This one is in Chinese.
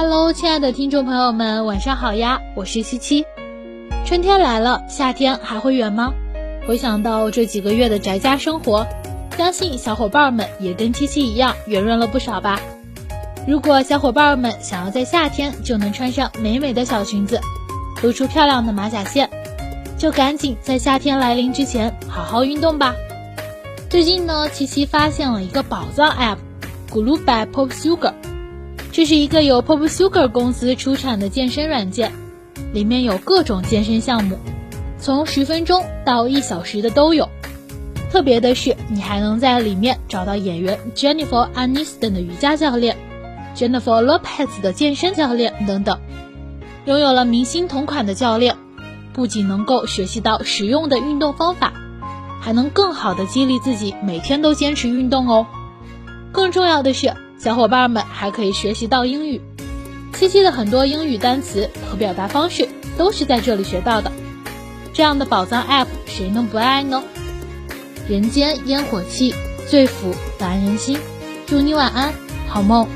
爱的听众朋友们，晚上好呀！我是七七。春天来了，夏天还会远吗？回想到这几个月的宅家生活，相信小伙伴们也跟七七一样圆润了不少吧。如果小伙伴们想要在夏天就能穿上美美的小裙子，露出漂亮的马甲线，就赶紧在夏天来临之前好好运动吧。最近呢，七七发现了一个宝藏 App，Glue by Pop Sugar。这是一个由 Pop Sugar 公司出产的健身软件，里面有各种健身项目，从十分钟到一小时的都有。特别的是，你还能在里面找到演员 Jennifer Aniston 的瑜伽教练，Jennifer Lopez 的健身教练等等。拥有了明星同款的教练，不仅能够学习到实用的运动方法，还能更好的激励自己每天都坚持运动哦。更重要的是。小伙伴们还可以学习到英语，七七的很多英语单词和表达方式都是在这里学到的。这样的宝藏 App 谁能不爱呢？人间烟火气，最抚凡人心。祝你晚安，好梦。